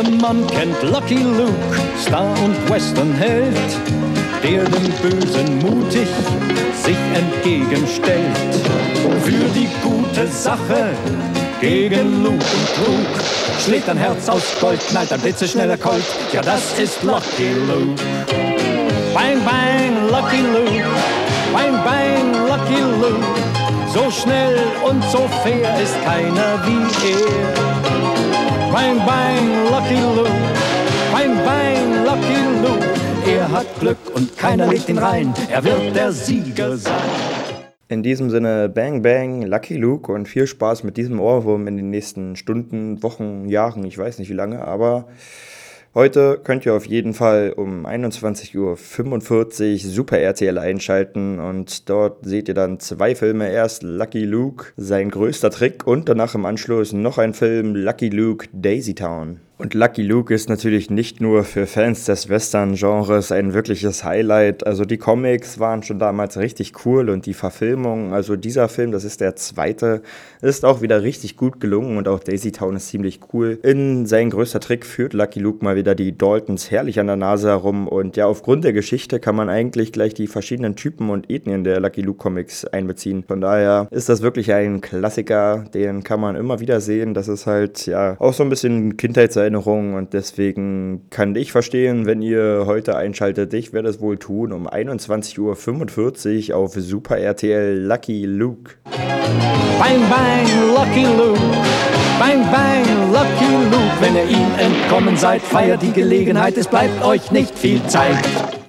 Jedermann kennt Lucky Luke, Star und Westernheld, der dem Bösen mutig sich entgegenstellt. Für die gute Sache gegen Lug und Trug schlägt ein Herz aus Gold, knallt ein blitzeschneller Colt. Ja, das ist Lucky Luke. Bang, bang, Lucky Luke. Bang, bang, Lucky Luke. So schnell und so fair ist keiner wie er. Bang, bang, Lucky Luke. Bang, bang, Lucky Luke. Er hat Glück und keiner legt ihn rein. Er wird der Sieger sein. In diesem Sinne, Bang Bang, Lucky Luke und viel Spaß mit diesem Ohrwurm in den nächsten Stunden, Wochen, Jahren, ich weiß nicht wie lange, aber heute könnt ihr auf jeden Fall um 21.45 Uhr Super RTL einschalten und dort seht ihr dann zwei Filme. Erst Lucky Luke, sein größter Trick und danach im Anschluss noch ein Film, Lucky Luke, Daisy Town. Und Lucky Luke ist natürlich nicht nur für Fans des Western-Genres ein wirkliches Highlight. Also die Comics waren schon damals richtig cool und die Verfilmung, also dieser Film, das ist der zweite, ist auch wieder richtig gut gelungen und auch Daisy Town ist ziemlich cool. In sein größter Trick führt Lucky Luke mal wieder die Daltons herrlich an der Nase herum und ja, aufgrund der Geschichte kann man eigentlich gleich die verschiedenen Typen und Ethnien der Lucky Luke Comics einbeziehen. Von daher ist das wirklich ein Klassiker, den kann man immer wieder sehen. Das ist halt ja auch so ein bisschen Kindheitserinnerung Erinnerung und deswegen kann ich verstehen, wenn ihr heute einschaltet. Ich werde es wohl tun um 21.45 Uhr auf Super RTL Lucky Luke. Bang, bang, Lucky Luke. Bang, bang, Lucky Luke. Wenn ihr ihm entkommen seid, feiert die Gelegenheit. Es bleibt euch nicht viel Zeit.